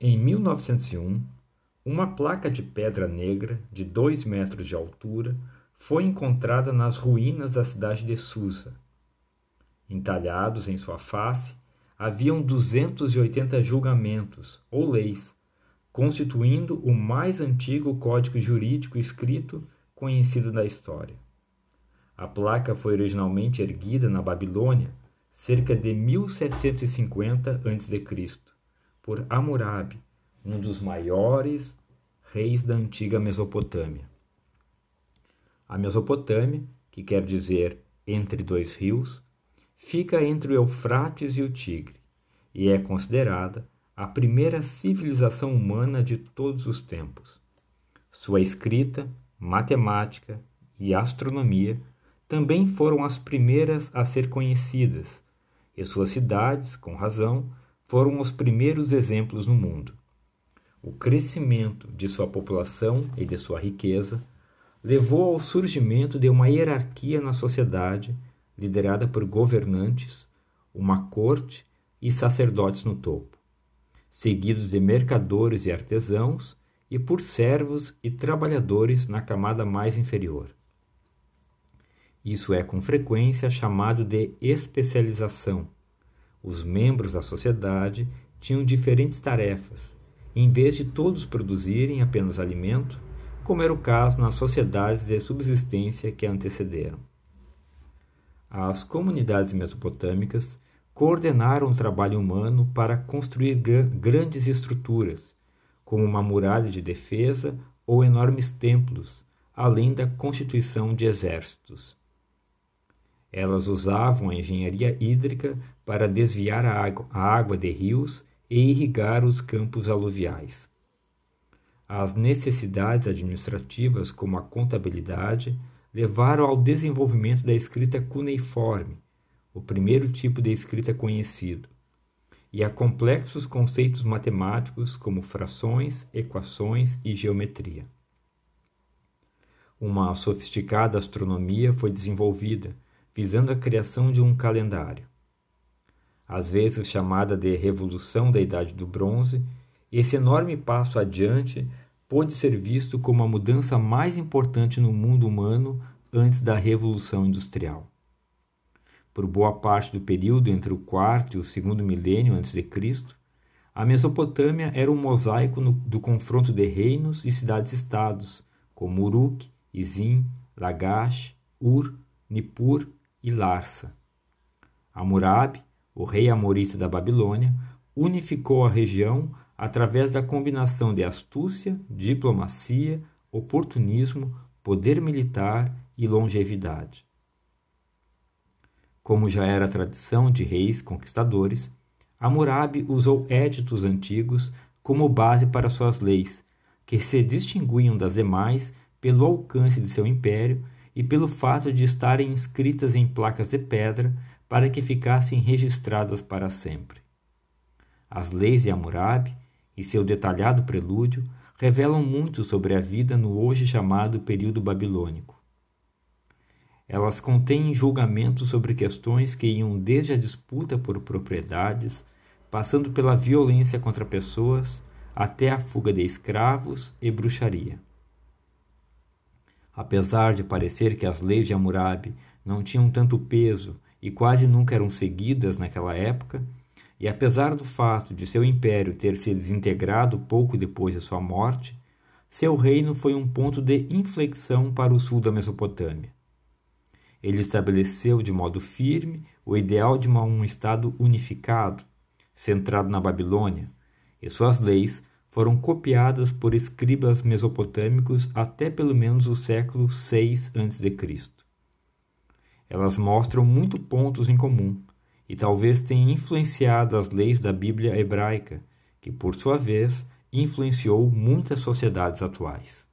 Em 1901, uma placa de pedra negra de 2 metros de altura foi encontrada nas ruínas da cidade de Susa. Entalhados em sua face, haviam 280 julgamentos ou leis, constituindo o mais antigo código jurídico escrito conhecido da história. A placa foi originalmente erguida na Babilônia cerca de 1750 a.C., por Hammurabi, um dos maiores reis da antiga Mesopotâmia. A Mesopotâmia, que quer dizer entre dois rios, fica entre o Eufrates e o Tigre e é considerada a primeira civilização humana de todos os tempos. Sua escrita, matemática e astronomia também foram as primeiras a ser conhecidas e suas cidades, com razão, foram os primeiros exemplos no mundo. O crescimento de sua população e de sua riqueza levou ao surgimento de uma hierarquia na sociedade liderada por governantes, uma corte e sacerdotes no topo, seguidos de mercadores e artesãos e por servos e trabalhadores na camada mais inferior. Isso é com frequência chamado de especialização. Os membros da sociedade tinham diferentes tarefas, em vez de todos produzirem apenas alimento, como era o caso nas sociedades de subsistência que antecederam. As comunidades mesopotâmicas coordenaram o trabalho humano para construir grandes estruturas, como uma muralha de defesa ou enormes templos, além da constituição de exércitos. Elas usavam a engenharia hídrica para desviar a água, de rios e irrigar os campos aluviais. As necessidades administrativas, como a contabilidade, levaram ao desenvolvimento da escrita cuneiforme, o primeiro tipo de escrita conhecido, e a complexos conceitos matemáticos como frações, equações e geometria. Uma sofisticada astronomia foi desenvolvida, visando a criação de um calendário. Às vezes chamada de Revolução da Idade do Bronze, esse enorme passo adiante pôde ser visto como a mudança mais importante no mundo humano antes da Revolução Industrial. Por boa parte do período entre o quarto e o segundo milênio antes de Cristo, a Mesopotâmia era um mosaico no, do confronto de reinos e cidades-estados, como Uruk, Izim, Lagash, Ur, Nippur e Larsa. Hammurabi, o rei amorita da Babilônia, unificou a região através da combinação de astúcia, diplomacia, oportunismo, poder militar e longevidade. Como já era tradição de reis conquistadores, Hammurabi usou éditos antigos como base para suas leis, que se distinguiam das demais pelo alcance de seu império e pelo fato de estarem inscritas em placas de pedra para que ficassem registradas para sempre. As leis de Hammurabi e seu detalhado prelúdio revelam muito sobre a vida no hoje chamado período babilônico. Elas contêm julgamentos sobre questões que iam desde a disputa por propriedades, passando pela violência contra pessoas, até a fuga de escravos e bruxaria. Apesar de parecer que as leis de Hammurabi não tinham tanto peso e quase nunca eram seguidas naquela época, e apesar do fato de seu império ter se desintegrado pouco depois de sua morte, seu reino foi um ponto de inflexão para o sul da Mesopotâmia. Ele estabeleceu de modo firme o ideal de um Estado unificado, centrado na Babilônia, e suas leis foram copiadas por escribas mesopotâmicos até pelo menos o século VI a.C. Elas mostram muitos pontos em comum e talvez tenham influenciado as leis da Bíblia hebraica, que por sua vez influenciou muitas sociedades atuais.